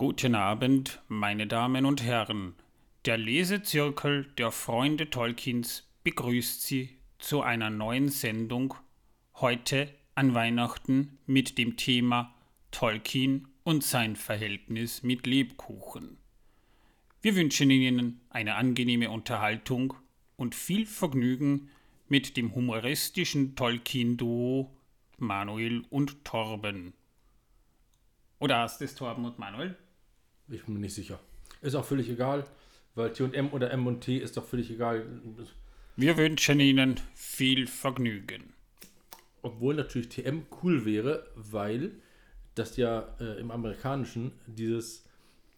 Guten Abend, meine Damen und Herren. Der Lesezirkel der Freunde Tolkiens begrüßt Sie zu einer neuen Sendung heute an Weihnachten mit dem Thema Tolkien und sein Verhältnis mit Lebkuchen. Wir wünschen Ihnen eine angenehme Unterhaltung und viel Vergnügen mit dem humoristischen Tolkien-Duo Manuel und Torben. Oder hast es Torben und Manuel? Ich bin mir nicht sicher. Ist auch völlig egal, weil T und M oder M und T ist doch völlig egal. Wir wünschen Ihnen viel Vergnügen. Obwohl natürlich TM cool wäre, weil das ja äh, im Amerikanischen dieses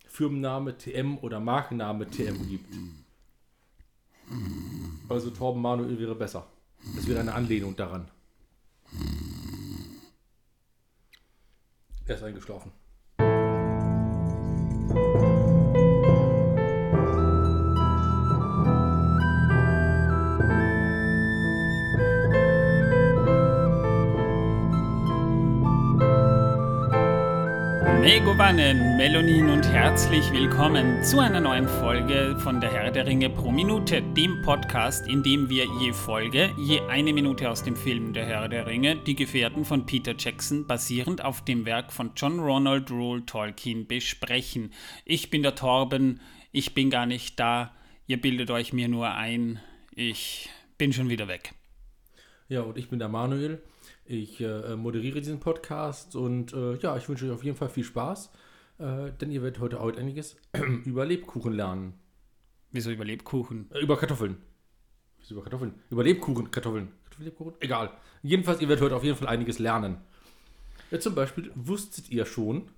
Firmenname TM oder Markenname TM gibt. Also Torben Manuel wäre besser. Das wäre eine Anlehnung daran. Er ist eingeschlafen. Megovanen, Melonin und herzlich willkommen zu einer neuen Folge von der Herr der Ringe pro Minute, dem Podcast, in dem wir je Folge, je eine Minute aus dem Film Der Herr der Ringe, die Gefährten von Peter Jackson, basierend auf dem Werk von John Ronald Rule Tolkien, besprechen. Ich bin der Torben, ich bin gar nicht da, ihr bildet euch mir nur ein, ich bin schon wieder weg. Ja, und ich bin der Manuel. Ich äh, moderiere diesen Podcast und äh, ja, ich wünsche euch auf jeden Fall viel Spaß, äh, denn ihr werdet heute auch einiges über Lebkuchen lernen. Wieso über Lebkuchen? Äh, über Kartoffeln. Wieso über Kartoffeln? Über Lebkuchen, Kartoffeln. Lebkuchen? Egal. Jedenfalls, ihr werdet heute auf jeden Fall einiges lernen. Ja, zum Beispiel wusstet ihr schon,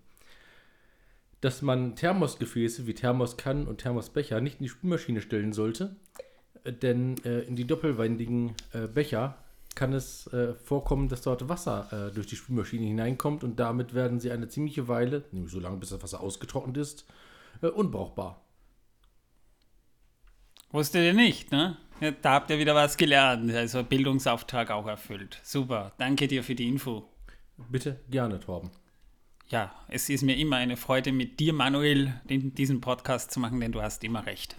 dass man Thermosgefäße wie Thermoskannen und Thermosbecher nicht in die Spülmaschine stellen sollte, äh, denn äh, in die doppelwandigen Becher kann es äh, vorkommen, dass dort Wasser äh, durch die Spülmaschine hineinkommt und damit werden sie eine ziemliche Weile, nämlich so lange bis das Wasser ausgetrocknet ist, äh, unbrauchbar. Wusstet ihr nicht, ne? Da habt ihr wieder was gelernt, also Bildungsauftrag auch erfüllt. Super, danke dir für die Info. Bitte gerne, Torben. Ja, es ist mir immer eine Freude, mit dir, Manuel, den, diesen Podcast zu machen, denn du hast immer recht.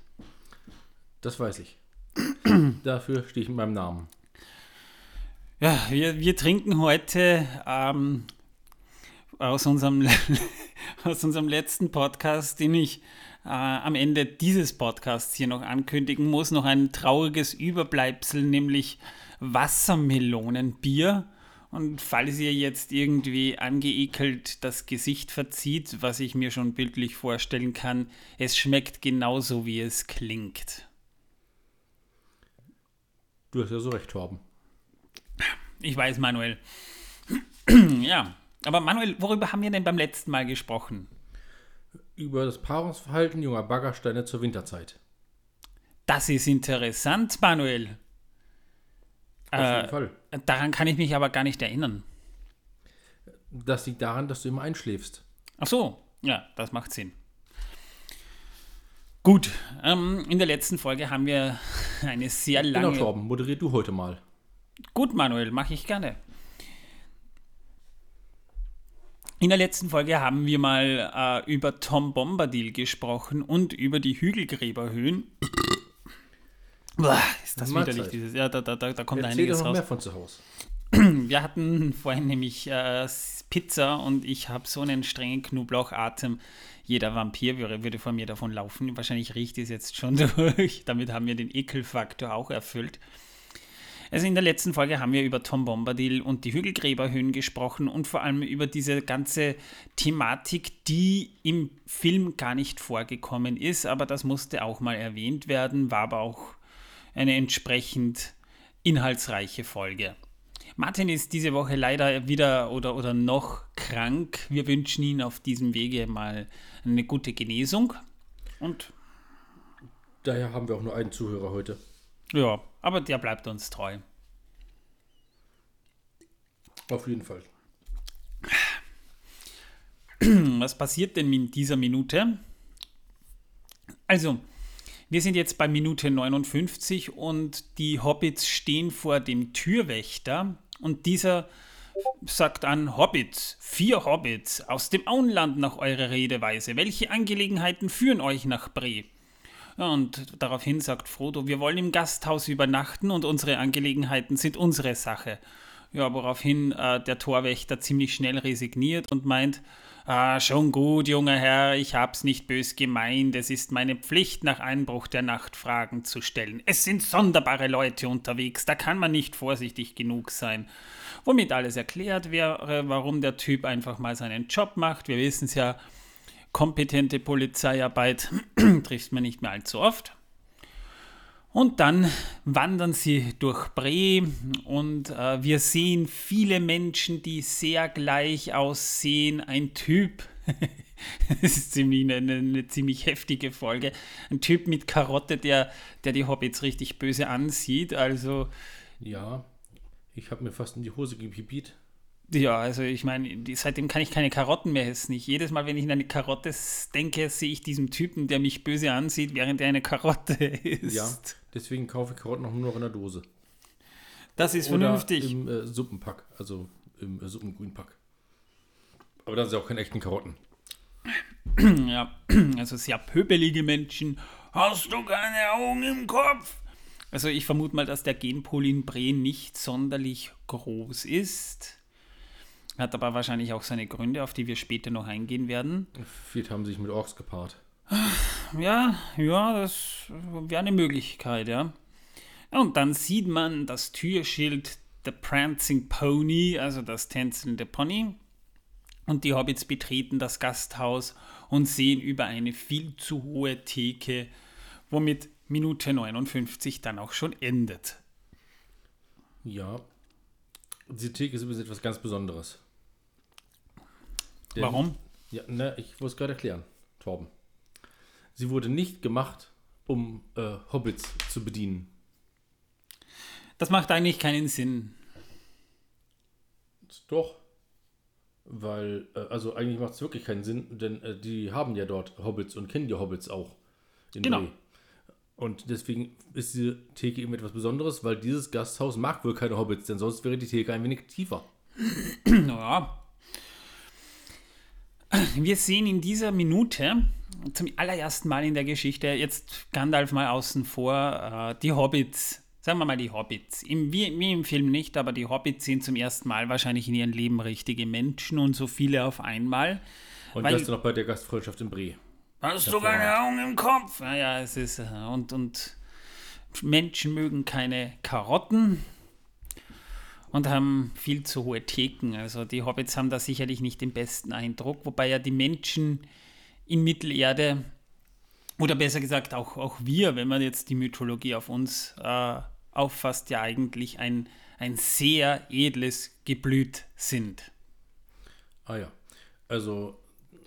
Das weiß ich. Dafür stehe ich in meinem Namen. Ja, wir, wir trinken heute ähm, aus, unserem, aus unserem letzten Podcast, den ich äh, am Ende dieses Podcasts hier noch ankündigen muss, noch ein trauriges Überbleibsel, nämlich Wassermelonenbier. Und falls ihr jetzt irgendwie angeekelt das Gesicht verzieht, was ich mir schon bildlich vorstellen kann, es schmeckt genauso, wie es klingt. Du hast ja so recht, Torben. Ich weiß, Manuel. ja, aber Manuel, worüber haben wir denn beim letzten Mal gesprochen? Über das Paarungsverhalten junger Baggersteine zur Winterzeit. Das ist interessant, Manuel. Auf äh, jeden Fall. Daran kann ich mich aber gar nicht erinnern. Das liegt daran, dass du immer einschläfst. Ach so, ja, das macht Sinn. Gut, ähm, in der letzten Folge haben wir eine sehr lange. Genau, Torben, moderier du heute mal. Gut, Manuel, mache ich gerne. In der letzten Folge haben wir mal äh, über Tom Bombadil gesprochen und über die Hügelgräberhöhen. Boah, ist das Mahlzeit. widerlich, dieses. Ja, da, da, da kommt Erzähl einiges doch raus. mehr von zu Hause. Wir hatten vorhin nämlich äh, Pizza und ich habe so einen strengen Knoblauchatem. Jeder Vampir würde, würde vor mir davon laufen. Wahrscheinlich riecht es jetzt schon durch. Damit haben wir den Ekelfaktor auch erfüllt. Also in der letzten Folge haben wir über Tom Bombadil und die Hügelgräberhöhen gesprochen und vor allem über diese ganze Thematik, die im Film gar nicht vorgekommen ist, aber das musste auch mal erwähnt werden, war aber auch eine entsprechend inhaltsreiche Folge. Martin ist diese Woche leider wieder oder, oder noch krank. Wir wünschen ihm auf diesem Wege mal eine gute Genesung. Und daher haben wir auch nur einen Zuhörer heute. Ja, aber der bleibt uns treu. Auf jeden Fall. Was passiert denn in dieser Minute? Also, wir sind jetzt bei Minute 59 und die Hobbits stehen vor dem Türwächter und dieser sagt an Hobbits, vier Hobbits aus dem Auenland nach eurer Redeweise. Welche Angelegenheiten führen euch nach Bre? Und daraufhin sagt Frodo, wir wollen im Gasthaus übernachten und unsere Angelegenheiten sind unsere Sache. Ja, woraufhin äh, der Torwächter ziemlich schnell resigniert und meint, Ah, schon gut, junger Herr, ich hab's nicht bös gemeint, es ist meine Pflicht, nach Einbruch der Nacht Fragen zu stellen. Es sind sonderbare Leute unterwegs, da kann man nicht vorsichtig genug sein. Womit alles erklärt wäre, warum der Typ einfach mal seinen Job macht. Wir wissen es ja, kompetente Polizeiarbeit trifft man nicht mehr allzu oft. Und dann wandern sie durch Bre und äh, wir sehen viele Menschen, die sehr gleich aussehen. Ein Typ, das ist ziemlich eine, eine, ziemlich heftige Folge, ein Typ mit Karotte, der, der die Hobbits richtig böse ansieht. Also ja, ich habe mir fast in die Hose gepipiert. Ja, also ich meine, seitdem kann ich keine Karotten mehr essen. Ich, jedes Mal, wenn ich an eine Karotte denke, sehe ich diesen Typen, der mich böse ansieht, während er eine Karotte isst. Ja, deswegen kaufe ich Karotten auch nur noch in der Dose. Das ist Oder vernünftig. im äh, Suppenpack, also im äh, Suppengrünpack. Aber dann sind auch keine echten Karotten. ja, also sehr pöbelige Menschen. Hast du keine Augen im Kopf? Also ich vermute mal, dass der Genpool in Bre nicht sonderlich groß ist. Hat aber wahrscheinlich auch seine Gründe, auf die wir später noch eingehen werden. Viele haben sich mit Orks gepaart. Ja, ja, das wäre eine Möglichkeit, ja. Und dann sieht man das Türschild The Prancing Pony, also das tänzelnde Pony. Und die Hobbits betreten das Gasthaus und sehen über eine viel zu hohe Theke, womit Minute 59 dann auch schon endet. Ja, diese Theke ist übrigens etwas ganz Besonderes. Denn, Warum? Ja, ne, ich muss es gerade erklären, Torben. Sie wurde nicht gemacht, um äh, Hobbits zu bedienen. Das macht eigentlich keinen Sinn. Doch. Weil, äh, also eigentlich macht es wirklich keinen Sinn, denn äh, die haben ja dort Hobbits und kennen die Hobbits auch. genau. Dreh. Und deswegen ist diese Theke eben etwas Besonderes, weil dieses Gasthaus mag wohl keine Hobbits, denn sonst wäre die Theke ein wenig tiefer. Ja, wir sehen in dieser Minute zum allerersten Mal in der Geschichte, jetzt Gandalf mal außen vor, äh, die Hobbits. Sagen wir mal die Hobbits. Im, wie, wie, im Film nicht, aber die Hobbits sind zum ersten Mal wahrscheinlich in ihrem Leben richtige Menschen und so viele auf einmal. Und weil, das noch bei der Gastfreundschaft in Brie. Hast du keine Augen im Kopf? Naja, es ist. Äh, und, und Menschen mögen keine Karotten und haben viel zu hohe Theken. Also die Hobbits haben da sicherlich nicht den besten Eindruck, wobei ja die Menschen in Mittelerde, oder besser gesagt auch, auch wir, wenn man jetzt die Mythologie auf uns äh, auffasst, ja eigentlich ein, ein sehr edles Geblüt sind. Ah ja, also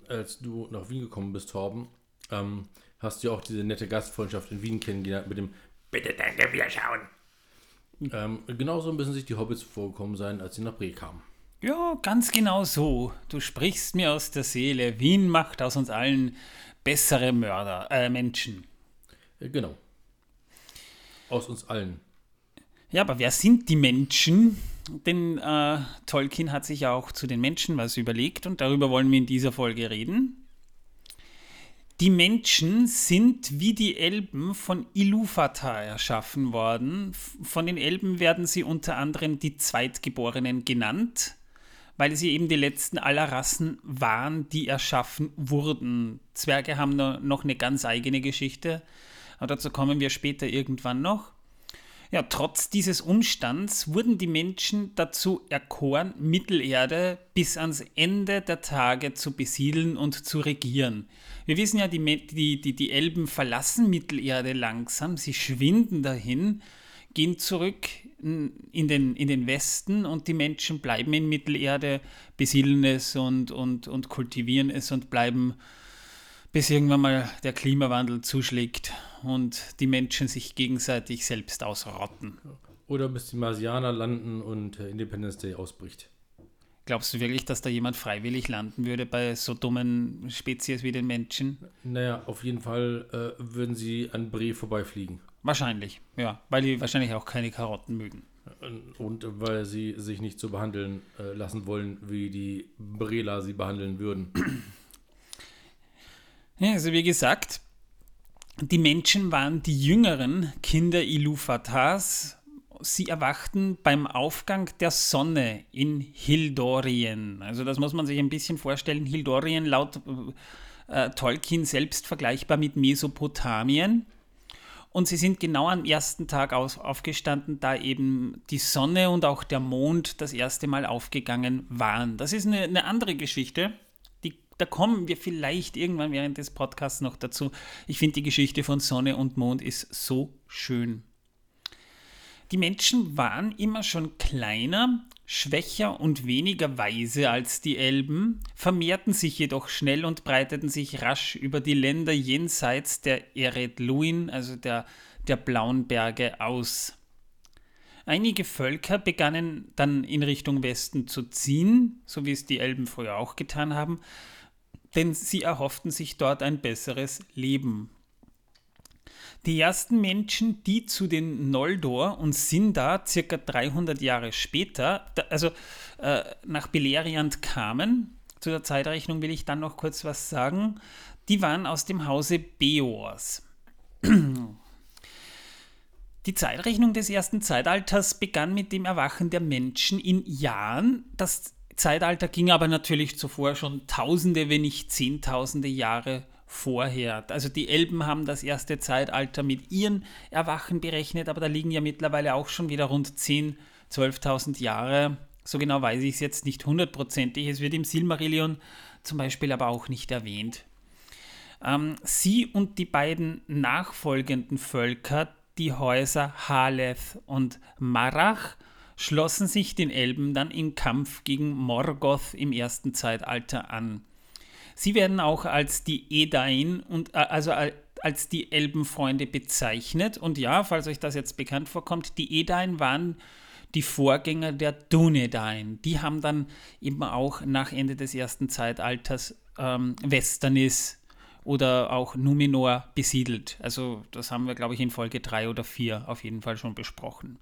als du nach Wien gekommen bist, Torben, ähm, hast du ja auch diese nette Gastfreundschaft in Wien kennengelernt mit dem Bitte danke, wir schauen. Ähm, genauso müssen sich die Hobbits vorgekommen sein, als sie nach Bre kamen. Ja, ganz genau so. Du sprichst mir aus der Seele. Wien macht aus uns allen bessere Mörder, äh, Menschen. Äh, genau. Aus uns allen. Ja, aber wer sind die Menschen? Denn äh, Tolkien hat sich ja auch zu den Menschen was überlegt und darüber wollen wir in dieser Folge reden. Die Menschen sind wie die Elben von Ilúvatar erschaffen worden. Von den Elben werden sie unter anderem die Zweitgeborenen genannt, weil sie eben die letzten aller Rassen waren, die erschaffen wurden. Zwerge haben noch eine ganz eigene Geschichte, aber dazu kommen wir später irgendwann noch. Ja, trotz dieses Umstands wurden die Menschen dazu erkoren, Mittelerde bis ans Ende der Tage zu besiedeln und zu regieren. Wir wissen ja, die, die, die, die Elben verlassen Mittelerde langsam, sie schwinden dahin, gehen zurück in den, in den Westen und die Menschen bleiben in Mittelerde, besiedeln es und, und, und kultivieren es und bleiben bis irgendwann mal der Klimawandel zuschlägt und die Menschen sich gegenseitig selbst ausrotten. Oder bis die Marsianer landen und äh, Independence Day ausbricht. Glaubst du wirklich, dass da jemand freiwillig landen würde bei so dummen Spezies wie den Menschen? Naja, auf jeden Fall äh, würden sie an Bre vorbeifliegen. Wahrscheinlich, ja, weil die wahrscheinlich auch keine Karotten mögen. Und weil sie sich nicht so behandeln äh, lassen wollen, wie die Brela sie behandeln würden. Ja, also wie gesagt, die Menschen waren die jüngeren Kinder Iluvatars. Sie erwachten beim Aufgang der Sonne in Hildorien. Also das muss man sich ein bisschen vorstellen. Hildorien laut äh, Tolkien selbst vergleichbar mit Mesopotamien. Und sie sind genau am ersten Tag aus, aufgestanden, da eben die Sonne und auch der Mond das erste Mal aufgegangen waren. Das ist eine, eine andere Geschichte. Da kommen wir vielleicht irgendwann während des Podcasts noch dazu. Ich finde, die Geschichte von Sonne und Mond ist so schön. Die Menschen waren immer schon kleiner schwächer und weniger weise als die Elben, vermehrten sich jedoch schnell und breiteten sich rasch über die Länder jenseits der Eredluin, also der, der Blauen Berge, aus. Einige Völker begannen dann in Richtung Westen zu ziehen, so wie es die Elben früher auch getan haben, denn sie erhofften sich dort ein besseres Leben. Die ersten Menschen, die zu den Noldor und Sindar circa 300 Jahre später, also äh, nach Beleriand kamen, zu der Zeitrechnung will ich dann noch kurz was sagen, die waren aus dem Hause Beors. Die Zeitrechnung des ersten Zeitalters begann mit dem Erwachen der Menschen in Jahren. Das Zeitalter ging aber natürlich zuvor schon Tausende, wenn nicht Zehntausende Jahre vorher. Also die Elben haben das erste Zeitalter mit ihren Erwachen berechnet, aber da liegen ja mittlerweile auch schon wieder rund 10.000, 12.000 Jahre. So genau weiß ich es jetzt nicht hundertprozentig. Es wird im Silmarillion zum Beispiel aber auch nicht erwähnt. Ähm, sie und die beiden nachfolgenden Völker, die Häuser Haleth und Marach, schlossen sich den Elben dann im Kampf gegen Morgoth im ersten Zeitalter an. Sie werden auch als die Edain und äh, also als die Elbenfreunde bezeichnet. Und ja, falls euch das jetzt bekannt vorkommt, die Edain waren die Vorgänger der Dunedain. Die haben dann eben auch nach Ende des ersten Zeitalters ähm, Westernis oder auch Numenor besiedelt. Also das haben wir, glaube ich, in Folge 3 oder 4 auf jeden Fall schon besprochen.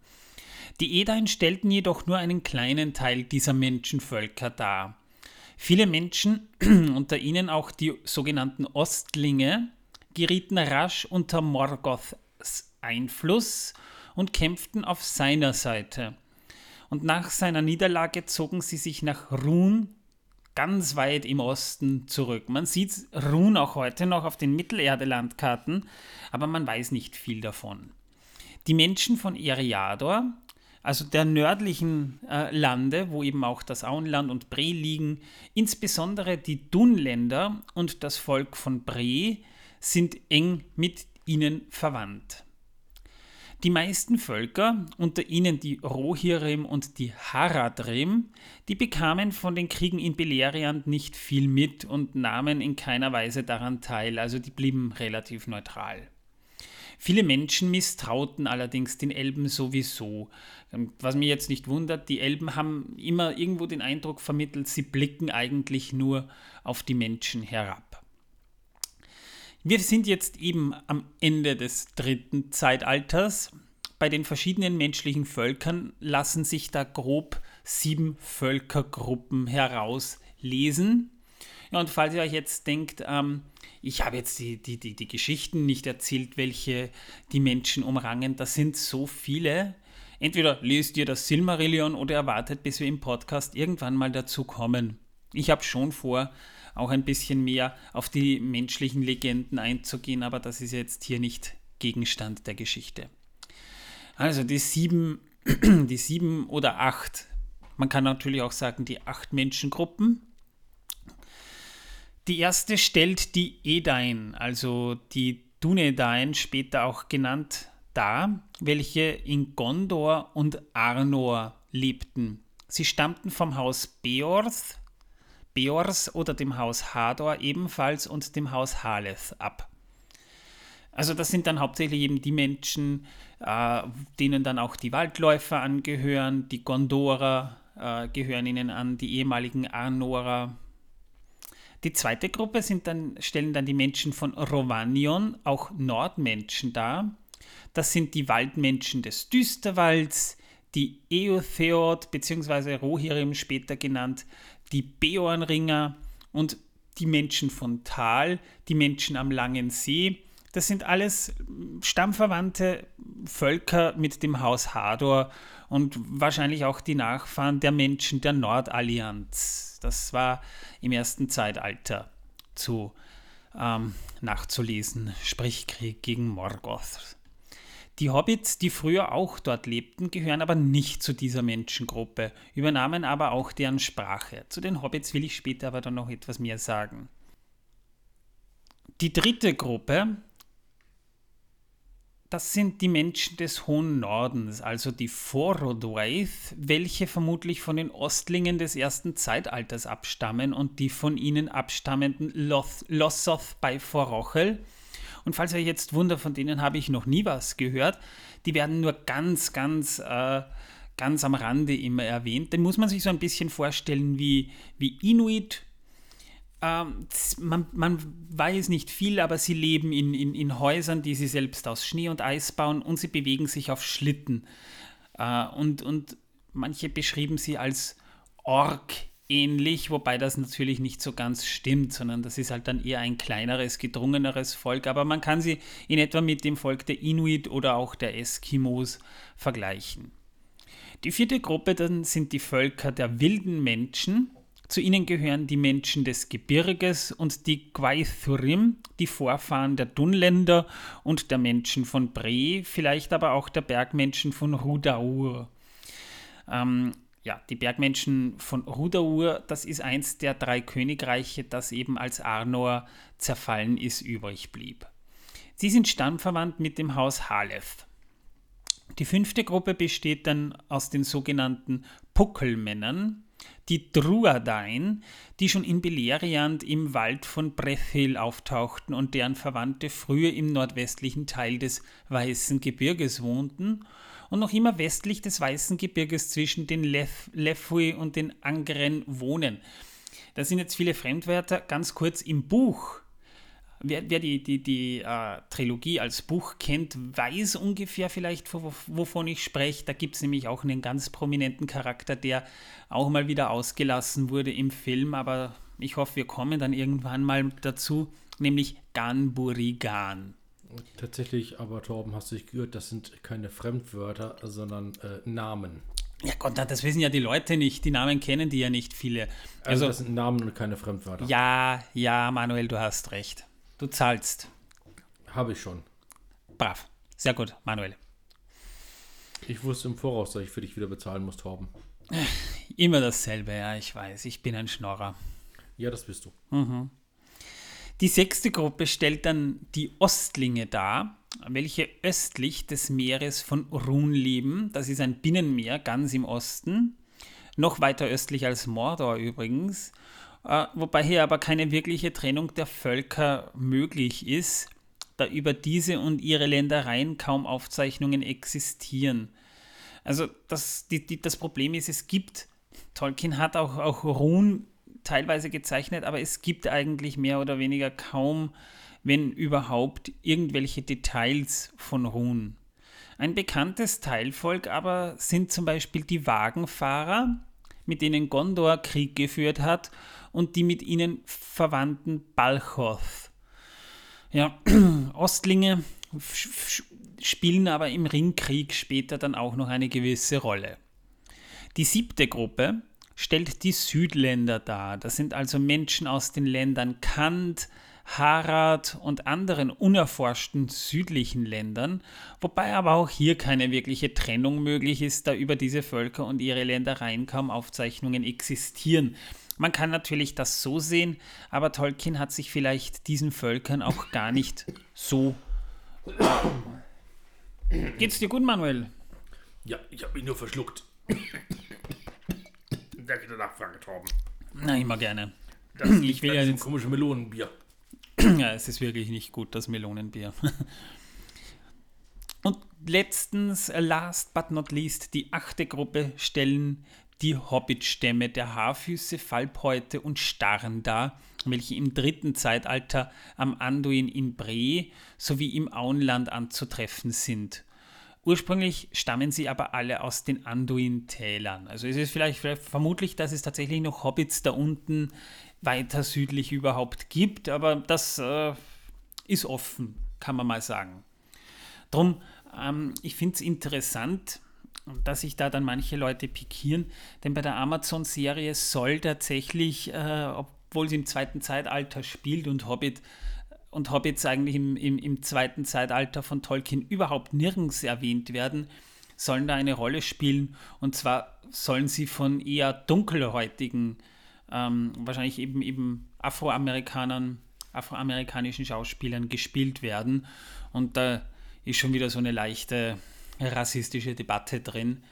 Die Edain stellten jedoch nur einen kleinen Teil dieser Menschenvölker dar. Viele Menschen, unter ihnen auch die sogenannten Ostlinge, gerieten rasch unter Morgoths Einfluss und kämpften auf seiner Seite. Und nach seiner Niederlage zogen sie sich nach Run ganz weit im Osten zurück. Man sieht Run auch heute noch auf den Mittelerde-Landkarten, aber man weiß nicht viel davon. Die Menschen von Eriador also der nördlichen äh, Lande, wo eben auch das Auenland und Bre liegen, insbesondere die Dunländer und das Volk von Bre sind eng mit ihnen verwandt. Die meisten Völker, unter ihnen die Rohirrim und die Haradrim, die bekamen von den Kriegen in Beleriand nicht viel mit und nahmen in keiner Weise daran teil, also die blieben relativ neutral. Viele Menschen misstrauten allerdings den Elben sowieso. Ähm, was mir jetzt nicht wundert, die Elben haben immer irgendwo den Eindruck vermittelt, sie blicken eigentlich nur auf die Menschen herab. Wir sind jetzt eben am Ende des dritten Zeitalters. Bei den verschiedenen menschlichen Völkern lassen sich da grob sieben Völkergruppen herauslesen. Und falls ihr euch jetzt denkt, ähm, ich habe jetzt die, die, die, die Geschichten nicht erzählt, welche die Menschen umrangen, das sind so viele. Entweder lest ihr das Silmarillion oder erwartet, bis wir im Podcast irgendwann mal dazu kommen. Ich habe schon vor, auch ein bisschen mehr auf die menschlichen Legenden einzugehen, aber das ist jetzt hier nicht Gegenstand der Geschichte. Also die sieben, die sieben oder acht, man kann natürlich auch sagen die acht Menschengruppen, die erste stellt die Edain, also die Dunedain, später auch genannt, dar, welche in Gondor und Arnor lebten. Sie stammten vom Haus Beorth, Beors oder dem Haus Hador ebenfalls und dem Haus Haleth ab. Also das sind dann hauptsächlich eben die Menschen, äh, denen dann auch die Waldläufer angehören, die Gondorer äh, gehören ihnen an, die ehemaligen Arnorer, die zweite Gruppe sind dann, stellen dann die Menschen von Rovanion, auch Nordmenschen dar. Das sind die Waldmenschen des Düsterwalds, die Eotheod bzw. Rohirrim später genannt, die Beornringer und die Menschen von Tal, die Menschen am Langen See. Das sind alles stammverwandte Völker mit dem Haus Hador und wahrscheinlich auch die Nachfahren der Menschen der Nordallianz. Das war im ersten Zeitalter zu ähm, nachzulesen, sprich Krieg gegen Morgoth. Die Hobbits, die früher auch dort lebten, gehören aber nicht zu dieser Menschengruppe, übernahmen aber auch deren Sprache. Zu den Hobbits will ich später aber dann noch etwas mehr sagen. Die dritte Gruppe, das sind die Menschen des hohen Nordens, also die Forodwaith, welche vermutlich von den Ostlingen des ersten Zeitalters abstammen und die von ihnen abstammenden Lossoth bei Forochel und falls ihr jetzt wundert, von denen habe ich noch nie was gehört, die werden nur ganz, ganz, äh, ganz am Rande immer erwähnt. Den muss man sich so ein bisschen vorstellen wie, wie Inuit. Ähm, man, man, weiß nicht viel, aber sie leben in, in, in Häusern, die sie selbst aus Schnee und Eis bauen und sie bewegen sich auf Schlitten. Äh, und, und manche beschrieben sie als Ork ähnlich, wobei das natürlich nicht so ganz stimmt, sondern das ist halt dann eher ein kleineres, gedrungeneres Volk. Aber man kann sie in etwa mit dem Volk der Inuit oder auch der Eskimos vergleichen. Die vierte Gruppe dann sind die Völker der wilden Menschen. Zu ihnen gehören die Menschen des Gebirges und die Gwaithurim, die Vorfahren der Dunländer und der Menschen von Bre, vielleicht aber auch der Bergmenschen von Rudaur. Ähm, ja, die Bergmenschen von Rudaur, das ist eins der drei Königreiche, das eben als Arnor zerfallen ist, übrig blieb. Sie sind stammverwandt mit dem Haus Haleth. Die fünfte Gruppe besteht dann aus den sogenannten Puckelmännern, die Druadain, die schon in Beleriand im Wald von Brethil auftauchten und deren Verwandte früher im nordwestlichen Teil des Weißen Gebirges wohnten und noch immer westlich des Weißen Gebirges zwischen den Lef Lefui und den Angren wohnen. Das sind jetzt viele Fremdwörter. Ganz kurz im Buch. Wer, wer die, die, die äh, Trilogie als Buch kennt, weiß ungefähr vielleicht, wovon ich spreche. Da gibt es nämlich auch einen ganz prominenten Charakter, der auch mal wieder ausgelassen wurde im Film, aber ich hoffe, wir kommen dann irgendwann mal dazu, nämlich Ganburigan. Tatsächlich, aber Torben, hast du dich gehört, das sind keine Fremdwörter, sondern äh, Namen. Ja Gott, das wissen ja die Leute nicht. Die Namen kennen die ja nicht viele. Also, also das sind Namen und keine Fremdwörter. Ja, ja, Manuel, du hast recht. Du zahlst. Habe ich schon. Brav. Sehr gut, Manuel. Ich wusste im Voraus, dass ich für dich wieder bezahlen muss, Torben. Immer dasselbe, ja, ich weiß. Ich bin ein Schnorrer. Ja, das bist du. Mhm. Die sechste Gruppe stellt dann die Ostlinge dar, welche östlich des Meeres von Run leben. Das ist ein Binnenmeer ganz im Osten, noch weiter östlich als Mordor übrigens, wobei hier aber keine wirkliche Trennung der Völker möglich ist, da über diese und ihre Ländereien kaum Aufzeichnungen existieren. Also das, die, die, das Problem ist, es gibt, Tolkien hat auch, auch Run teilweise gezeichnet, aber es gibt eigentlich mehr oder weniger kaum, wenn überhaupt, irgendwelche Details von Ruhen. Ein bekanntes Teilvolk aber sind zum Beispiel die Wagenfahrer, mit denen Gondor Krieg geführt hat, und die mit ihnen verwandten Balchoth. Ja, Ostlinge spielen aber im Ringkrieg später dann auch noch eine gewisse Rolle. Die siebte Gruppe stellt die Südländer dar. Das sind also Menschen aus den Ländern Kant, Harad und anderen unerforschten südlichen Ländern, wobei aber auch hier keine wirkliche Trennung möglich ist, da über diese Völker und ihre Ländereien kaum Aufzeichnungen existieren. Man kann natürlich das so sehen, aber Tolkien hat sich vielleicht diesen Völkern auch gar nicht so. Geht's dir gut, Manuel? Ja, ich habe mich nur verschluckt. Danke der Nachfrage, Torben. Na, immer gerne. Das ich will ja jetzt komische Melonenbier. ja, es ist wirklich nicht gut, das Melonenbier. Und letztens, äh, last but not least, die achte Gruppe stellen die Hobbit-Stämme der Haarfüße, Fallbhäute und Starren dar, welche im dritten Zeitalter am Anduin in Bre sowie im Auenland anzutreffen sind. Ursprünglich stammen sie aber alle aus den Anduin-Tälern. Also es ist vielleicht, vielleicht, vermutlich, dass es tatsächlich noch Hobbits da unten weiter südlich überhaupt gibt, aber das äh, ist offen, kann man mal sagen. Drum, ähm, ich finde es interessant, dass sich da dann manche Leute pikieren, denn bei der Amazon-Serie soll tatsächlich, äh, obwohl sie im zweiten Zeitalter spielt und Hobbit und Hobbits eigentlich im, im, im zweiten Zeitalter von Tolkien überhaupt nirgends erwähnt werden, sollen da eine Rolle spielen. Und zwar sollen sie von eher dunkelhäutigen, ähm, wahrscheinlich eben, eben Afroamerikanern, afroamerikanischen Schauspielern gespielt werden. Und da ist schon wieder so eine leichte rassistische Debatte drin.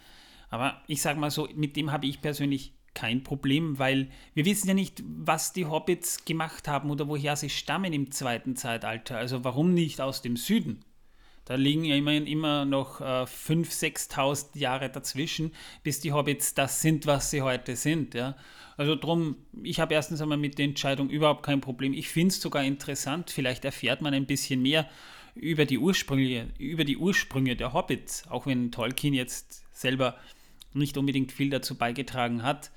Aber ich sage mal so, mit dem habe ich persönlich kein Problem, weil wir wissen ja nicht, was die Hobbits gemacht haben oder woher sie stammen im zweiten Zeitalter. Also warum nicht aus dem Süden? Da liegen ja immerhin immer noch äh, 5.000, 6.000 Jahre dazwischen, bis die Hobbits das sind, was sie heute sind. Ja? Also drum, ich habe erstens einmal mit der Entscheidung überhaupt kein Problem. Ich finde es sogar interessant, vielleicht erfährt man ein bisschen mehr über die Ursprünge, über die Ursprünge der Hobbits, auch wenn Tolkien jetzt selber nicht unbedingt viel dazu beigetragen hat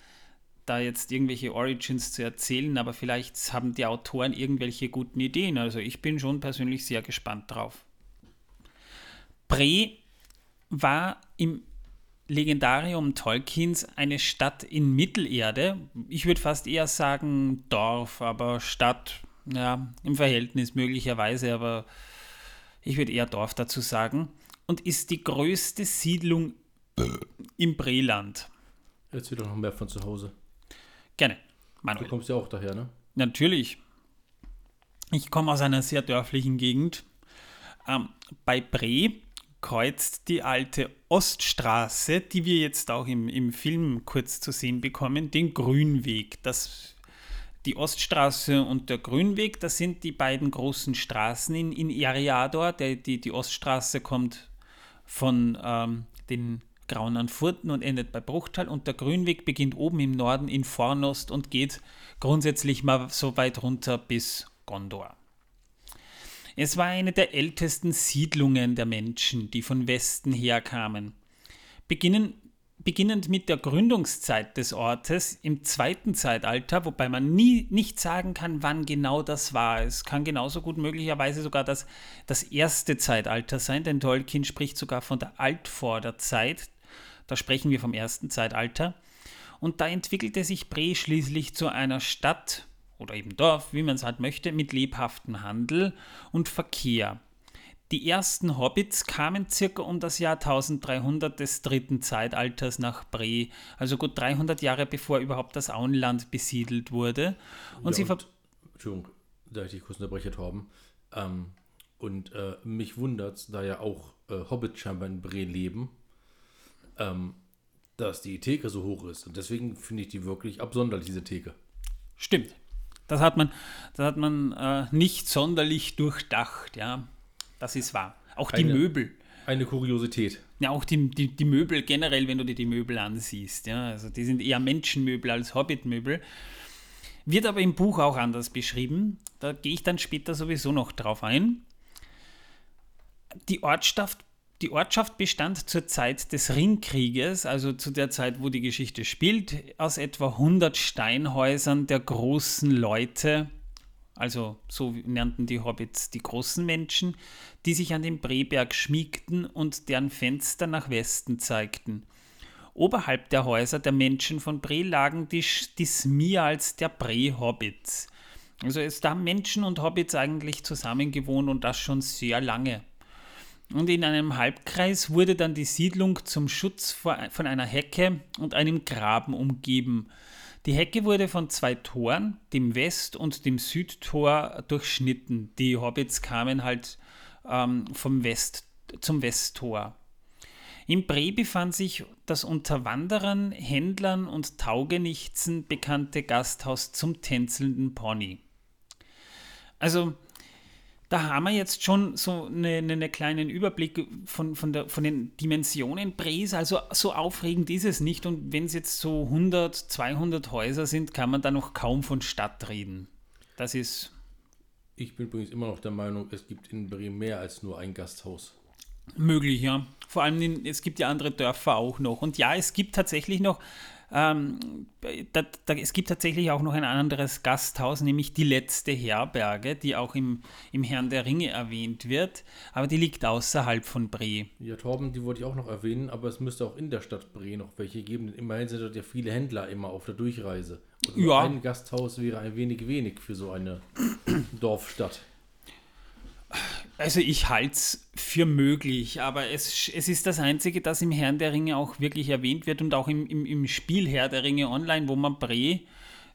da jetzt irgendwelche Origins zu erzählen, aber vielleicht haben die Autoren irgendwelche guten Ideen. Also ich bin schon persönlich sehr gespannt drauf. Bre war im Legendarium Tolkiens eine Stadt in Mittelerde. Ich würde fast eher sagen Dorf, aber Stadt, ja, im Verhältnis möglicherweise, aber ich würde eher Dorf dazu sagen. Und ist die größte Siedlung im Breland. Erzähl doch noch mehr von zu Hause. Gerne. Manuel. Du kommst ja auch daher, ne? Natürlich. Ich komme aus einer sehr dörflichen Gegend. Ähm, bei Bre kreuzt die alte Oststraße, die wir jetzt auch im, im Film kurz zu sehen bekommen, den Grünweg. Das, die Oststraße und der Grünweg, das sind die beiden großen Straßen in, in Eriador. Der, die, die Oststraße kommt von ähm, den Grauen an Furten und endet bei Bruchtal und der Grünweg beginnt oben im Norden in Fornost und geht grundsätzlich mal so weit runter bis Gondor. Es war eine der ältesten Siedlungen der Menschen, die von Westen herkamen. Beginnen, beginnend mit der Gründungszeit des Ortes im zweiten Zeitalter, wobei man nie nicht sagen kann, wann genau das war. Es kann genauso gut möglicherweise sogar das, das erste Zeitalter sein, denn Tolkien spricht sogar von der Altvorderzeit, da sprechen wir vom ersten Zeitalter. Und da entwickelte sich Bre schließlich zu einer Stadt oder eben Dorf, wie man es halt möchte, mit lebhaftem Handel und Verkehr. Die ersten Hobbits kamen circa um das Jahr 1300 des dritten Zeitalters nach Bre, also gut 300 Jahre bevor überhaupt das Auenland besiedelt wurde. Und ja, sie und, Entschuldigung, da ich dich kurz unterbreche, Torben. Ähm, und äh, mich wundert, da ja auch äh, Hobbits scheinbar in Bre leben, ähm, dass die Theke so hoch ist. Und deswegen finde ich die wirklich absonderlich, diese Theke. Stimmt. Das hat man, das hat man äh, nicht sonderlich durchdacht, ja. Das ist wahr. Auch die eine, Möbel. Eine Kuriosität. Ja, auch die, die, die Möbel generell, wenn du dir die Möbel ansiehst, ja. Also die sind eher Menschenmöbel als Hobbitmöbel. Wird aber im Buch auch anders beschrieben. Da gehe ich dann später sowieso noch drauf ein. Die Ortschaft die Ortschaft bestand zur Zeit des Ringkrieges, also zu der Zeit, wo die Geschichte spielt, aus etwa 100 Steinhäusern der großen Leute, also so nannten die Hobbits die großen Menschen, die sich an den Breberg schmiegten und deren Fenster nach Westen zeigten. Oberhalb der Häuser der Menschen von Bre lagen die, die Smials der Bre-Hobbits. Also es da haben Menschen und Hobbits eigentlich zusammen gewohnt und das schon sehr lange. Und in einem Halbkreis wurde dann die Siedlung zum Schutz von einer Hecke und einem Graben umgeben. Die Hecke wurde von zwei Toren, dem West- und dem Südtor, durchschnitten. Die Hobbits kamen halt ähm, vom West zum Westtor. Im Bre befand sich das unter Wanderern, Händlern und Taugenichtsen bekannte Gasthaus zum tänzelnden Pony. Also da haben wir jetzt schon so einen eine kleinen Überblick von, von, der, von den Dimensionen Bres. Also so aufregend ist es nicht. Und wenn es jetzt so 100, 200 Häuser sind, kann man da noch kaum von Stadt reden. Das ist. Ich bin übrigens immer noch der Meinung, es gibt in Bre mehr als nur ein Gasthaus. Möglich, ja. Vor allem, in, es gibt ja andere Dörfer auch noch. Und ja, es gibt tatsächlich noch ähm, da, da, es gibt tatsächlich auch noch ein anderes Gasthaus, nämlich die letzte Herberge, die auch im, im Herrn der Ringe erwähnt wird, aber die liegt außerhalb von Bre. Ja, Torben, die wollte ich auch noch erwähnen, aber es müsste auch in der Stadt Bre noch welche geben, denn immerhin sind dort ja viele Händler immer auf der Durchreise. Und ja. ein Gasthaus wäre ein wenig wenig für so eine Dorfstadt. Also ich halte es für möglich, aber es, es ist das Einzige, das im Herrn der Ringe auch wirklich erwähnt wird und auch im, im, im Spiel Herr der Ringe Online, wo man Bre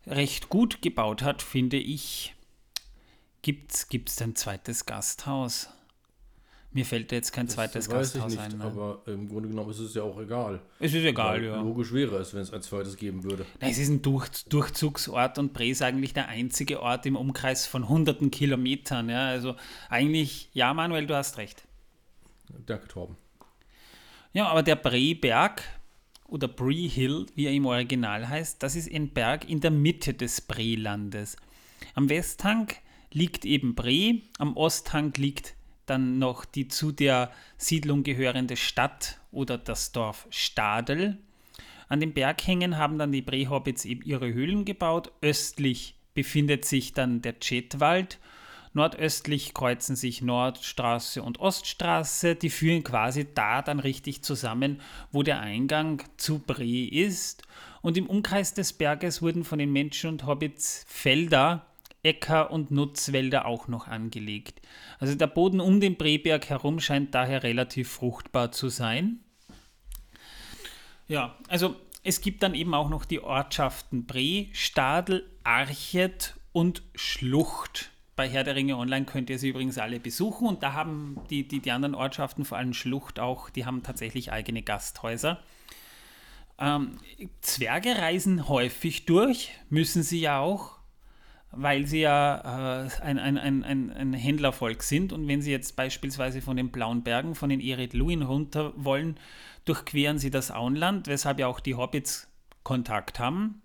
recht gut gebaut hat, finde ich, gibt es ein zweites Gasthaus. Mir fällt jetzt kein Das zweites weiß Gasthaus ich nicht, ein. ne? aber im Grunde genommen ist es ja auch egal. Es ist egal, Weil ja. Logisch wäre es, wenn es ein zweites geben würde. Na, Es ist ein Durch, Durchzugsort und Bre ist eigentlich der einzige Ort im Umkreis von hunderten Kilometern. Ja? Also eigentlich, ja, Manuel, du hast recht. Danke, Torben. Ja, aber der Bre-Berg oder Bree Hill, wie er im Original heißt, das ist ein Berg in der Mitte des Bre-Landes. Am Westhang liegt eben Bre, am Osthang liegt dann noch die zu der Siedlung gehörende Stadt oder das Dorf Stadel. An den Berghängen haben dann die Bre-Hobbits eben ihre Höhlen gebaut. Östlich befindet sich dann der Chetwald. Nordöstlich kreuzen sich Nordstraße und Oststraße. Die führen quasi da dann richtig zusammen, wo der Eingang zu Bre ist. Und im Umkreis des Berges wurden von den Menschen und Hobbits Felder, Äcker und Nutzwälder auch noch angelegt. Also der Boden um den Breberg herum scheint daher relativ fruchtbar zu sein. Ja, also es gibt dann eben auch noch die Ortschaften Bre, Stadel, Archet und Schlucht. Bei Herr der Ringe Online könnt ihr sie übrigens alle besuchen und da haben die, die, die anderen Ortschaften, vor allem Schlucht auch, die haben tatsächlich eigene Gasthäuser. Ähm, Zwerge reisen häufig durch, müssen sie ja auch, weil sie ja äh, ein, ein, ein, ein, Händlervolk sind und wenn sie jetzt beispielsweise von den Blauen Bergen, von den Ered Luin runter wollen, durchqueren sie das Auenland, weshalb ja auch die Hobbits Kontakt haben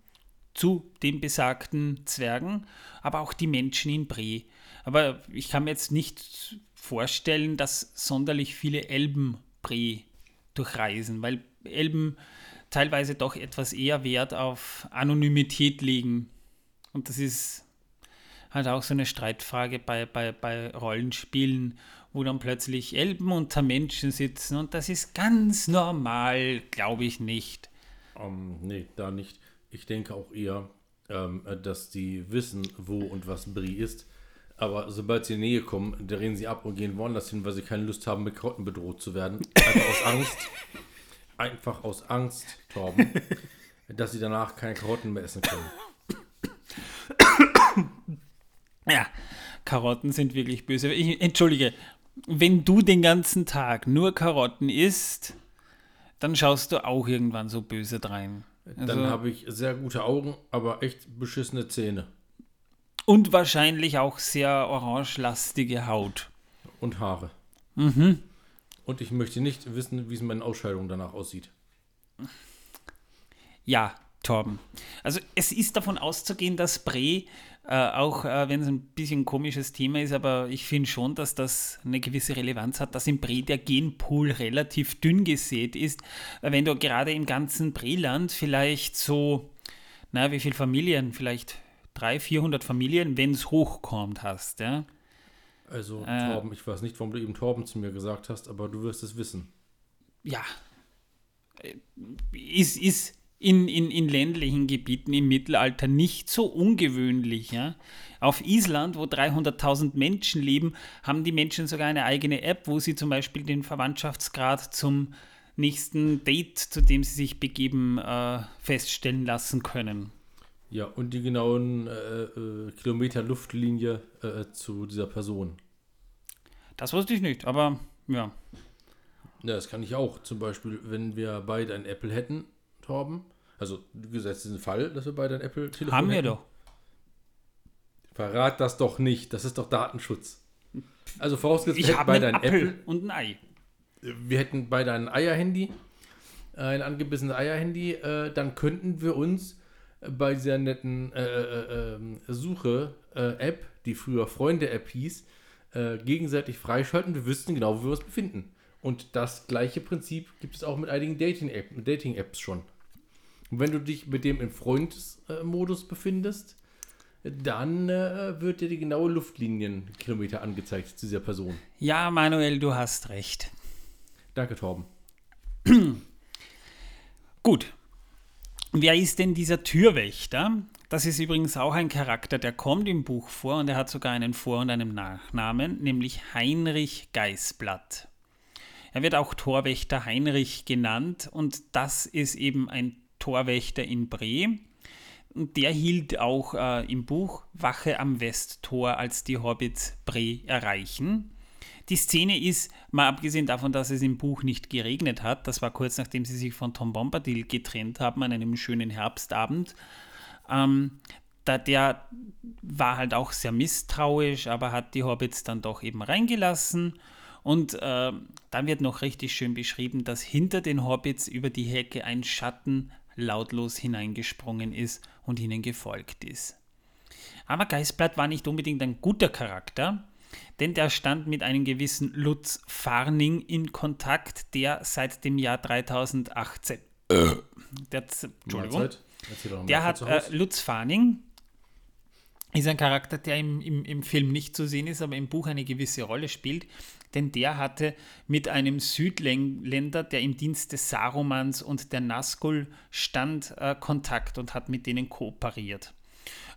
zu den besagten Zwergen, aber auch die Menschen in Bre. Aber ich kann mir jetzt nicht vorstellen, dass sonderlich viele Elben Bre durchreisen, weil Elben teilweise doch etwas eher Wert auf Anonymität legen. Und das ist halt auch so eine Streitfrage bei, bei, bei Rollenspielen, wo dann plötzlich Elben unter Menschen sitzen und das ist ganz normal, glaube ich nicht. Ähm, nee, da nicht. Ich denke auch eher, ähm, dass die wissen, wo und was Brie ist. Aber sobald sie in die Nähe kommen, drehen sie ab und gehen woanders hin, weil sie keine Lust haben, mit Karotten bedroht zu werden. Einfach aus Angst. Einfach aus Angst, Torben, dass sie danach keine Karotten mehr essen können. Ja, Karotten sind wirklich böse. Ich, entschuldige, wenn du den ganzen Tag nur Karotten isst, dann schaust du auch irgendwann so böse drein. Dann Also- habe ich sehr gute Augen, aber echt beschissene Zähne Und wahrscheinlich auch sehr orangelastige Haut. und Haare. Mhm. Und ich möchte nicht wissen, wie es mit meinen Ausscheidungen danach aussieht. Ja, Torben. Also es ist davon auszugehen, dass Bre, äh, auch äh, wenn es ein bisschen ein komisches Thema ist, aber ich finde schon, dass das eine gewisse Relevanz hat, dass in Bre der Genpool relativ dünn gesät ist. Wenn du gerade im ganzen Breland vielleicht so, na, wie viele Familien, vielleicht 300, 400 Familien, wenn es hochkommt, hast, ja. Also, Äh. Torben, ich weiß nicht, warum du eben Torben zu mir gesagt hast, aber du wirst es wissen. ja, äh, ist, ist in, in, in ländlichen Gebieten im Mittelalter nicht so ungewöhnlich. Ja? Auf Island, wo 300.000 Menschen leben, haben die Menschen sogar eine eigene App, wo sie zum Beispiel den Verwandtschaftsgrad zum nächsten Date, zu dem sie sich begeben, äh, feststellen lassen können. Ja, und die genauen äh, äh, Kilometer Luftlinie äh, zu dieser Person. Das wusste ich nicht, aber ja. Ja, das kann ich auch. Zum Beispiel, wenn wir beide ein Apple hätten, Torben. Also, gesetzt diesen Fall, dass wir beide ein Apple-Telefon Haben wir hätten. doch. Verrat das doch nicht. Das ist doch Datenschutz. Also, vorausgesetzt, wir hätten beide ein Apfel Apple. und ein Ei. Wir hätten beide ein Eierhandy. äh, Ein angebissenes Eierhandy. Äh, dann könnten wir uns bei dieser netten äh, äh, Suche-App, die früher Freunde-App hieß, äh, gegenseitig freischalten. Wir wüssten genau, wo wir uns befinden. Und das gleiche Prinzip gibt es auch mit einigen Dating-Apps Dating schon. Und wenn du dich mit dem im Freundesmodus befindest, dann äh, wird dir die genaue Luftlinienkilometer angezeigt zu dieser Person. Ja, Manuel, du hast recht. Danke, Torben. Gut. Wer ist denn dieser Türwächter? Das ist übrigens auch ein Charakter, der kommt im Buch vor und er hat sogar einen Vor- und einen Nachnamen, nämlich Heinrich Geißblatt. Er wird auch Torwächter Heinrich genannt und das ist eben ein Torwächter in Bre. Und der hielt auch äh, im Buch Wache am Westtor, als die Hobbits Bre erreichen. Die Szene ist, mal abgesehen davon, dass es im Buch nicht geregnet hat, das war kurz nachdem sie sich von Tom Bombadil getrennt haben, an einem schönen Herbstabend. Ähm, da, der war halt auch sehr misstrauisch, aber hat die Hobbits dann doch eben reingelassen. Und äh, dann wird noch richtig schön beschrieben, dass hinter den Hobbits über die Hecke ein Schatten lautlos hineingesprungen ist und ihnen gefolgt ist. Aber Geistblatt war nicht unbedingt ein guter Charakter, denn der stand mit einem gewissen Lutz Farning in Kontakt, der seit dem Jahr 2018. Äh. Der, Entschuldigung. Der hat äh, Lutz Farning ist ein Charakter, der im, im, im Film nicht zu sehen ist, aber im Buch eine gewisse Rolle spielt, denn der hatte mit einem Südländer, der im Dienst des Sarumans und der Nazgul stand, äh, Kontakt und hat mit denen kooperiert.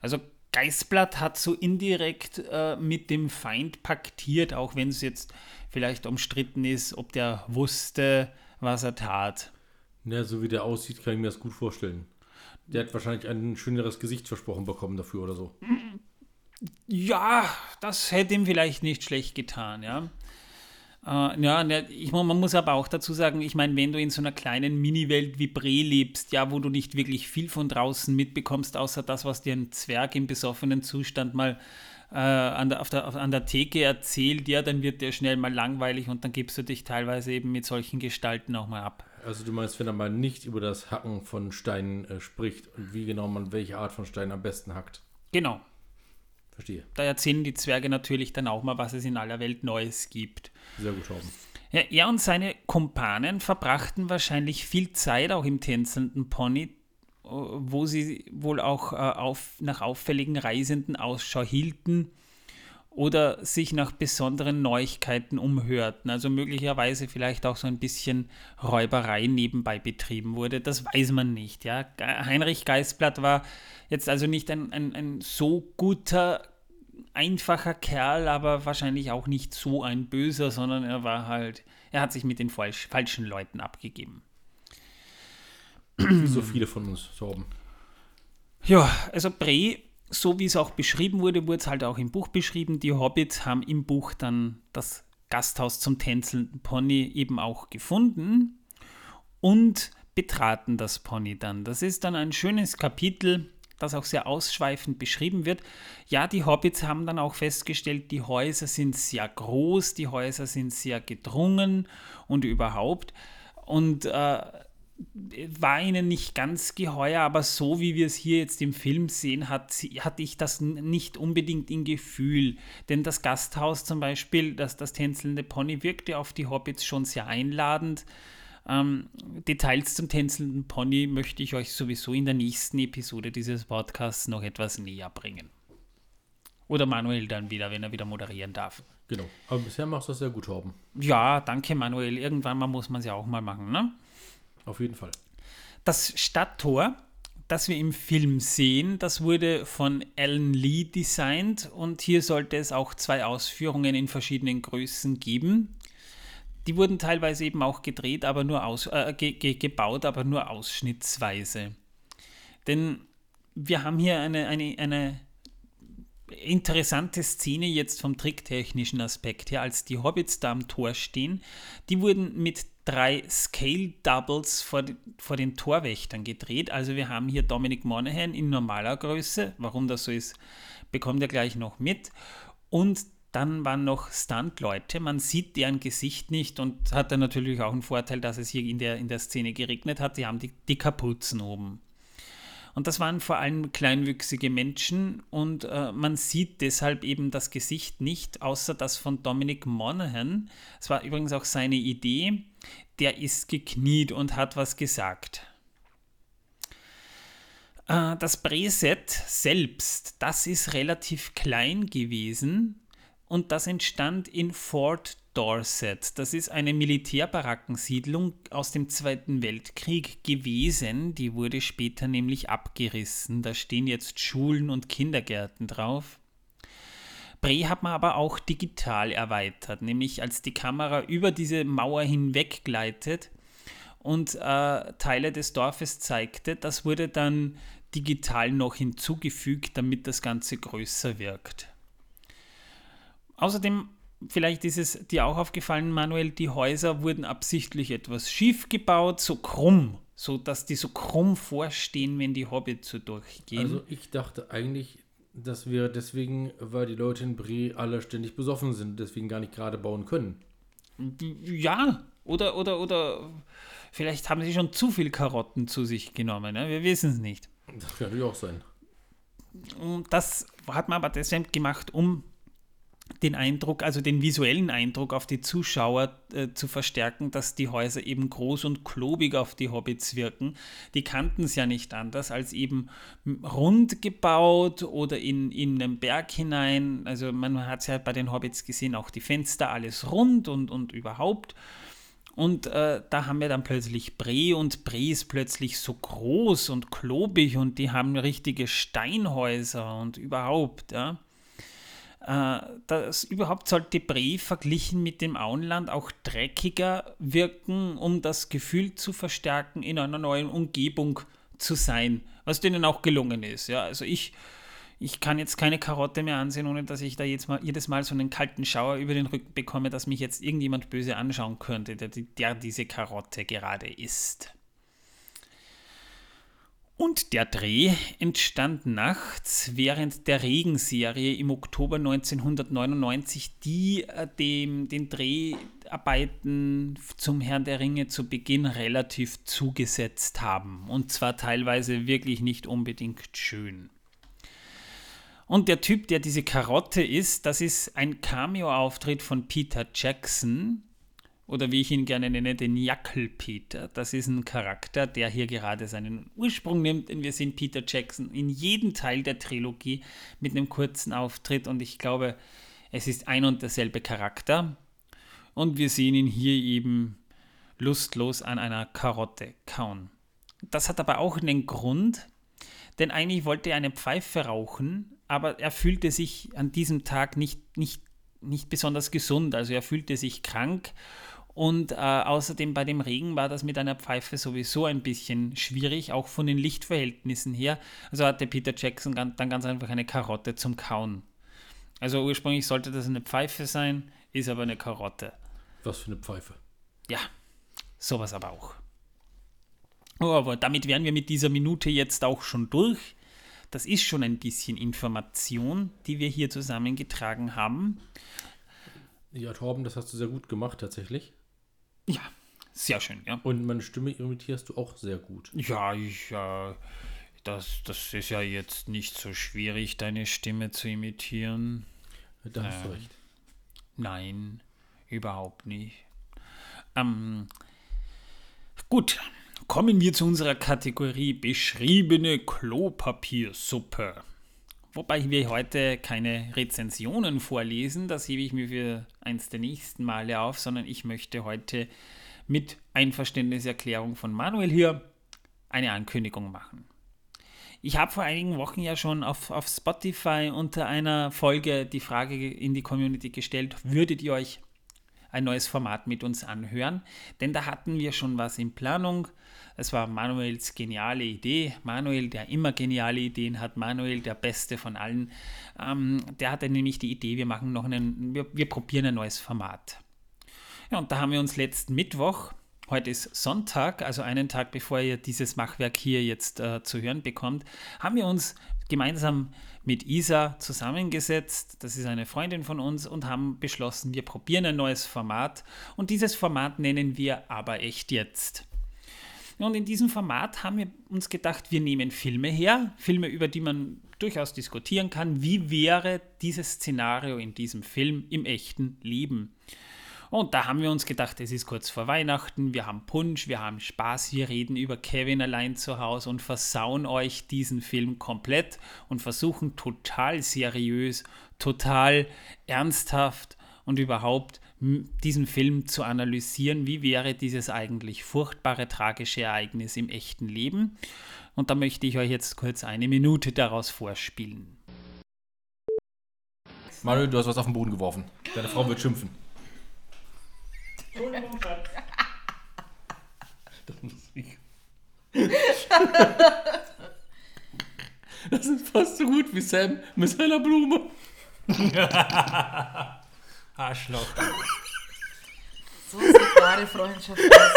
Also Geißblatt hat so indirekt äh, mit dem Feind paktiert, auch wenn es jetzt vielleicht umstritten ist, ob der wusste, was er tat. Ja, so wie der aussieht, kann ich mir das gut vorstellen. Der hat wahrscheinlich ein schöneres Gesicht versprochen bekommen dafür oder so. Ja, das hätte ihm vielleicht nicht schlecht getan, ja. Äh, ja, ne, ich, man muss aber auch dazu sagen, ich meine, wenn du in so einer kleinen Mini-Welt wie Bre lebst, ja, wo du nicht wirklich viel von draußen mitbekommst, außer das, was dir ein Zwerg im besoffenen Zustand mal äh, an, der, der, an der Theke erzählt, ja, dann wird dir schnell mal langweilig und dann gibst du dich teilweise eben mit solchen Gestalten auch mal ab. Also du meinst, wenn er mal nicht über das Hacken von Steinen äh, spricht und wie genau man welche Art von Stein am besten hackt. Genau. Verstehe. Da erzählen die Zwerge natürlich dann auch mal, was es in aller Welt Neues gibt. Sehr gut, Torben. Ja, er und seine Kumpanen verbrachten wahrscheinlich viel Zeit auch im tänzelnden Pony, äh, wo sie wohl auch äh, auf, nach auffälligen Reisenden Ausschau hielten oder sich nach besonderen Neuigkeiten umhörten. Also möglicherweise vielleicht auch so ein bisschen Räuberei nebenbei betrieben wurde. Das weiß man nicht. Ja? Heinrich Geisblatt war jetzt also nicht ein, ein, ein so guter, einfacher Kerl, aber wahrscheinlich auch nicht so ein böser, sondern er war halt, er hat sich mit den falsch, falschen Leuten abgegeben. Wie so viele von uns, Torben. Ja, also Bre so wie es auch beschrieben wurde, wurde es halt auch im Buch beschrieben. Die Hobbits haben im Buch dann das Gasthaus zum tänzelnden Pony eben auch gefunden und betraten das Pony dann. Das ist dann ein schönes Kapitel, das auch sehr ausschweifend beschrieben wird. Ja, die Hobbits haben dann auch festgestellt, die Häuser sind sehr groß, die Häuser sind sehr gedrungen und überhaupt. Und äh, war ihnen nicht ganz geheuer, aber so wie wir es hier jetzt im Film sehen, hat, hatte ich das nicht unbedingt in Gefühl. Denn das Gasthaus zum Beispiel, das, das tänzelnde Pony, wirkte auf die Hobbits schon sehr einladend. Ähm, Details zum tänzelnden Pony möchte ich euch sowieso in der nächsten Episode dieses Podcasts noch etwas näher bringen. Oder Manuel dann wieder, wenn er wieder moderieren darf. Genau. Aber bisher machst du das sehr gut, Torben. Ja, danke, Manuel. Irgendwann mal muss man es ja auch mal machen, ne? Auf jeden Fall. Das Stadttor, das wir im Film sehen, das wurde von Alan Lee designt und hier sollte es auch zwei Ausführungen in verschiedenen Größen geben. Die wurden teilweise eben auch gedreht, aber nur aus, äh, ge ge gebaut, aber nur ausschnittsweise. Denn wir haben hier eine, eine, eine interessante Szene jetzt vom tricktechnischen Aspekt her, als die Hobbits da am Tor stehen. Die wurden mit drei Scale Doubles vor, vor den Torwächtern gedreht. Also wir haben hier Dominic Monaghan in normaler Größe. Warum das so ist, bekommt ihr gleich noch mit. Und dann waren noch Stunt-Leute. Man sieht deren Gesicht nicht und hat dann natürlich auch einen Vorteil, dass es hier in der, in der Szene geregnet hat. Die haben die, die Kapuzen oben. Und das waren vor allem kleinwüchsige Menschen und äh, man sieht deshalb eben das Gesicht nicht, außer das von Dominic Monaghan. Es war übrigens auch seine Idee. Der ist gekniet und hat was gesagt. Äh, das Präset selbst, das ist relativ klein gewesen und das entstand in Fort Dorset. Das ist eine Militärbarackensiedlung aus dem Zweiten Weltkrieg gewesen. Die wurde später nämlich abgerissen. Da stehen jetzt Schulen und Kindergärten drauf. Bre hat man aber auch digital erweitert, nämlich als die Kamera über diese Mauer hinweg gleitet und äh, Teile des Dorfes zeigte. Das wurde dann digital noch hinzugefügt, damit das Ganze größer wirkt. Außerdem, vielleicht ist es dir auch aufgefallen, Manuel, die Häuser wurden absichtlich etwas schief gebaut, so krumm, so dass die so krumm vorstehen, wenn die Hobbits so durchgehen. Also ich dachte eigentlich, dass wir deswegen, weil die Leute in Bre alle ständig besoffen sind, deswegen gar nicht gerade bauen können. Ja, oder, oder, oder vielleicht haben sie schon zu viel Karotten zu sich genommen, ne? wir wissen es nicht. Das kann natürlich auch sein. Das hat man aber deshalb gemacht, um den Eindruck, also den visuellen Eindruck auf die Zuschauer äh, zu verstärken, dass die Häuser eben groß und klobig auf die Hobbits wirken. Die kannten es ja nicht anders als eben rund gebaut oder in, in einen Berg hinein. Also man hat es ja bei den Hobbits gesehen, auch die Fenster alles rund und, und überhaupt. Und äh, da haben wir dann plötzlich Bre und Bre ist plötzlich so groß und klobig und die haben richtige Steinhäuser und überhaupt, ja. Äh, das überhaupt sollte Bre verglichen mit dem Auenland auch dreckiger wirken, um das Gefühl zu verstärken, in einer neuen Umgebung zu sein, was denen auch gelungen ist. Ja, also ich, ich kann jetzt keine Karotte mehr ansehen, ohne dass ich da jetzt mal, jedes Mal so einen kalten Schauer über den Rücken bekomme, dass mich jetzt irgendjemand böse anschauen könnte, der, der diese Karotte gerade isst. Und der Dreh entstand nachts während der Regenserie im Oktober 1999, die äh, dem, den Dreharbeiten zum Herrn der Ringe zu Beginn relativ zugesetzt haben. Und zwar teilweise wirklich nicht unbedingt schön. Und der Typ, der diese Karotte ist, das ist ein Cameo-Auftritt von Peter Jackson, oder wie ich ihn gerne nenne, den Jackelpeter. Das ist ein Charakter, der hier gerade seinen Ursprung nimmt, denn wir sehen Peter Jackson in jedem Teil der Trilogie mit einem kurzen Auftritt und ich glaube, es ist ein und derselbe Charakter und wir sehen ihn hier eben lustlos an einer Karotte kauen. Das hat aber auch einen Grund, denn eigentlich wollte er eine Pfeife rauchen, aber er fühlte sich an diesem Tag nicht, nicht, nicht besonders gesund, also er fühlte sich krank und äh, außerdem bei dem Regen war das mit einer Pfeife sowieso ein bisschen schwierig, auch von den Lichtverhältnissen her. Also hatte Peter Jackson dann ganz einfach eine Karotte zum Kauen. Also ursprünglich sollte das eine Pfeife sein, ist aber eine Karotte. Was für eine Pfeife? Ja, sowas aber auch. Oh, aber damit wären wir mit dieser Minute jetzt auch schon durch. Das ist schon ein bisschen Information, die wir hier zusammengetragen haben. Ja, Torben, das hast du sehr gut gemacht tatsächlich. Ja, sehr schön, ja. Und meine Stimme imitierst du auch sehr gut. Ja, ich, äh, das, das ist ja jetzt nicht so schwierig, deine Stimme zu imitieren. Da hast du Ähm, recht. Nein, überhaupt nicht. Ähm, gut, kommen wir zu unserer Kategorie beschriebene Klopapiersuppe. Wobei wir heute keine Rezensionen vorlesen, das hebe ich mir für eins der nächsten Male auf, sondern ich möchte heute mit Einverständniserklärung von Manuel hier eine Ankündigung machen. Ich habe vor einigen Wochen ja schon auf, auf Spotify unter einer Folge die Frage in die Community gestellt, würdet ihr euch ein neues Format mit uns anhören? Denn da hatten wir schon was in Planung. Es war Manuels geniale Idee. Manuel, der immer geniale Ideen hat. Manuel, der Beste von allen. Ähm, der hatte nämlich die Idee, wir machen noch einen, wir, wir probieren ein neues Format. Ja, und da haben wir uns letzten Mittwoch, heute ist Sonntag, also einen Tag bevor ihr dieses Machwerk hier jetzt äh, zu hören bekommt, haben wir uns gemeinsam mit Isa zusammengesetzt, das ist eine Freundin von uns, und haben beschlossen, wir probieren ein neues Format. Und dieses Format nennen wir aber echt jetzt. Und in diesem Format haben wir uns gedacht, wir nehmen Filme her, Filme, über die man durchaus diskutieren kann, wie wäre dieses Szenario in diesem Film im echten Leben. Und da haben wir uns gedacht, es ist kurz vor Weihnachten, wir haben Punsch, wir haben Spaß, wir reden über Kevin allein zu Hause und versauen euch diesen Film komplett und versuchen total seriös, total ernsthaft und überhaupt diesen Film zu analysieren, wie wäre dieses eigentlich furchtbare, tragische Ereignis im echten Leben. Und da möchte ich euch jetzt kurz eine Minute daraus vorspielen. Mario, du hast was auf den Boden geworfen. Deine Frau wird schimpfen. Das muss ich. Das ist fast so gut wie Sam mit seiner Blume. Arschloch. So sieht wahre Freundschaft aus.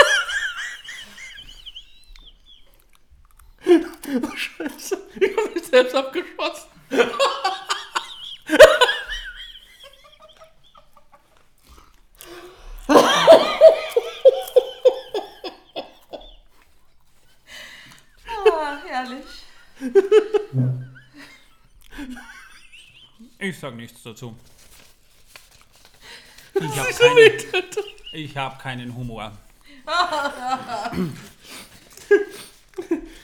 Oh, Scheiße. Ich habe mich selbst abgeschossen. Ah, herrlich. Ich sag nichts dazu. Ich habe keinen, ich hab keinen Humor.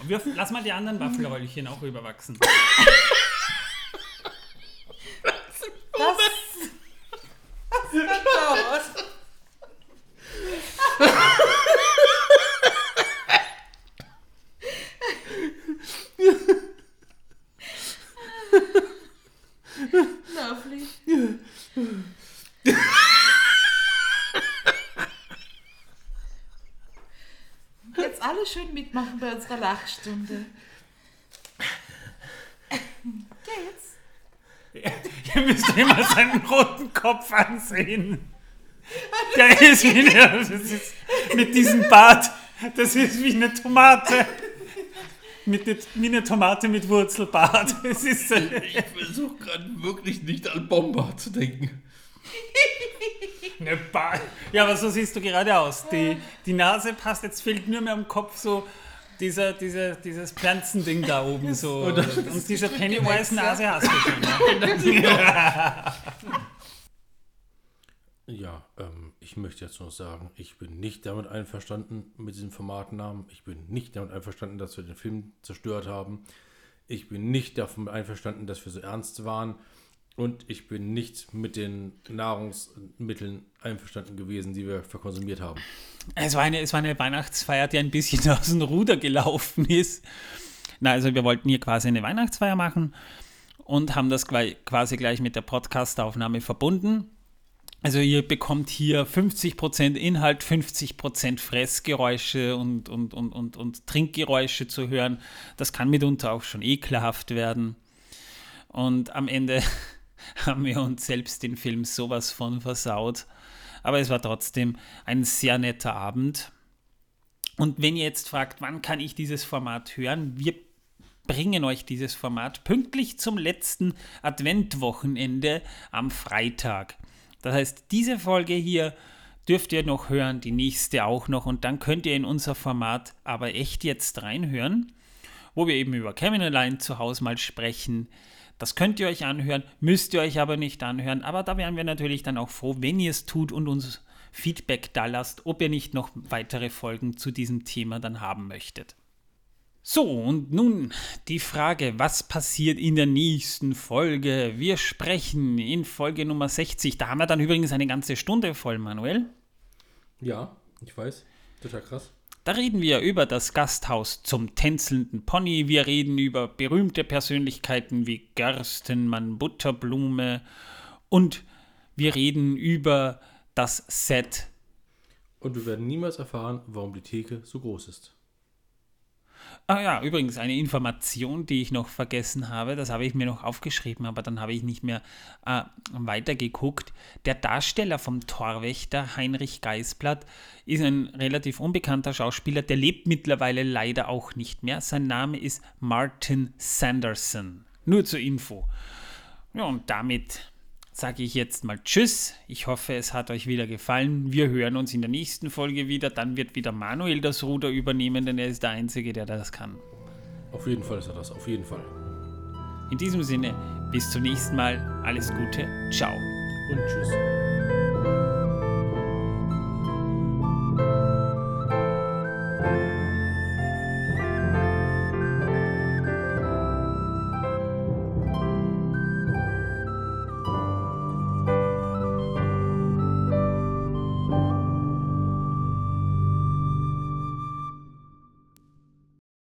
Wir, lass mal die anderen Waffelröllchen auch überwachsen. Das wird dauern. Lovely. Jetzt alle schön mitmachen bei unserer Lachstunde. Geht's? Ihr müsst immer seinen roten Kopf ansehen. Der ist wie eine, das ist mit diesem Bart. Das ist wie eine Tomate. Mit, ne- wie eine Tomate mit Wurzelbart. Es ist, äh, Ich versuche gerade wirklich nicht an Bomber zu denken. eine ba ja, aber so siehst du gerade aus. Die, die Nase passt, jetzt fehlt nur mehr am Kopf so dieser, dieser, dieses Pflanzending da oben. So. Und, diese Pennywise-Nase hast du schon. Ja? Ja, ähm, ich möchte jetzt nur sagen, ich bin nicht damit einverstanden mit diesem Formatnamen. Ich bin nicht damit einverstanden, dass wir den Film zerstört haben. Ich bin nicht davon einverstanden, dass wir so ernst waren. Und ich bin nicht mit den Nahrungsmitteln einverstanden gewesen, die wir verkonsumiert haben. Es war, eine, es war eine Weihnachtsfeier, die ein bisschen aus dem Ruder gelaufen ist. Na, also wir wollten hier quasi eine Weihnachtsfeier machen und haben das quasi gleich mit der Podcast-Aufnahme verbunden. Also ihr bekommt hier 50% Inhalt, 50% Fressgeräusche und, und, und, und, und Trinkgeräusche zu hören. Das kann mitunter auch schon ekelhaft werden. Und am Ende haben wir uns selbst den Film sowas von versaut. Aber es war trotzdem ein sehr netter Abend. Und wenn ihr jetzt fragt, wann kann ich dieses Format hören, wir bringen euch dieses Format pünktlich zum letzten Adventwochenende am Freitag. Das heißt, diese Folge hier dürft ihr noch hören, die nächste auch noch und dann könnt ihr in unser Format aber echt jetzt reinhören, wo wir eben über Kevin allein zu Hause mal sprechen. Das könnt ihr euch anhören, müsst ihr euch aber nicht anhören, aber da wären wir natürlich dann auch froh, wenn ihr es tut und uns Feedback da lasst, ob ihr nicht noch weitere Folgen zu diesem Thema dann haben möchtet. So, und nun die Frage, was passiert in der nächsten Folge? Wir sprechen in Folge Nummer 60. Da haben wir dann übrigens eine ganze Stunde voll, Manuel. Ja, ich weiß. Total krass. Da reden wir über das Gasthaus zum tänzelnden Pony. Wir reden über berühmte Persönlichkeiten wie Gerstenmann, Butterblume und wir reden über das Set Und wir werden niemals erfahren, warum die Theke so groß ist. Ah ja, übrigens eine Information, die ich noch vergessen habe, das habe ich mir noch aufgeschrieben, aber dann habe ich nicht mehr äh, weitergeguckt. Der Darsteller vom Torwächter Heinrich Geisblatt ist ein relativ unbekannter Schauspieler, der lebt mittlerweile leider auch nicht mehr. Sein Name ist Martin Sanderson. Nur zur Info. Ja, und damit sage ich jetzt mal Tschüss. Ich hoffe, es hat euch wieder gefallen. Wir hören uns in der nächsten Folge wieder. Dann wird wieder Manuel das Ruder übernehmen, denn er ist der Einzige, der das kann. Auf jeden Fall ist er das, auf jeden Fall. In diesem Sinne, bis zum nächsten Mal. Alles Gute. Ciao. Und tschüss.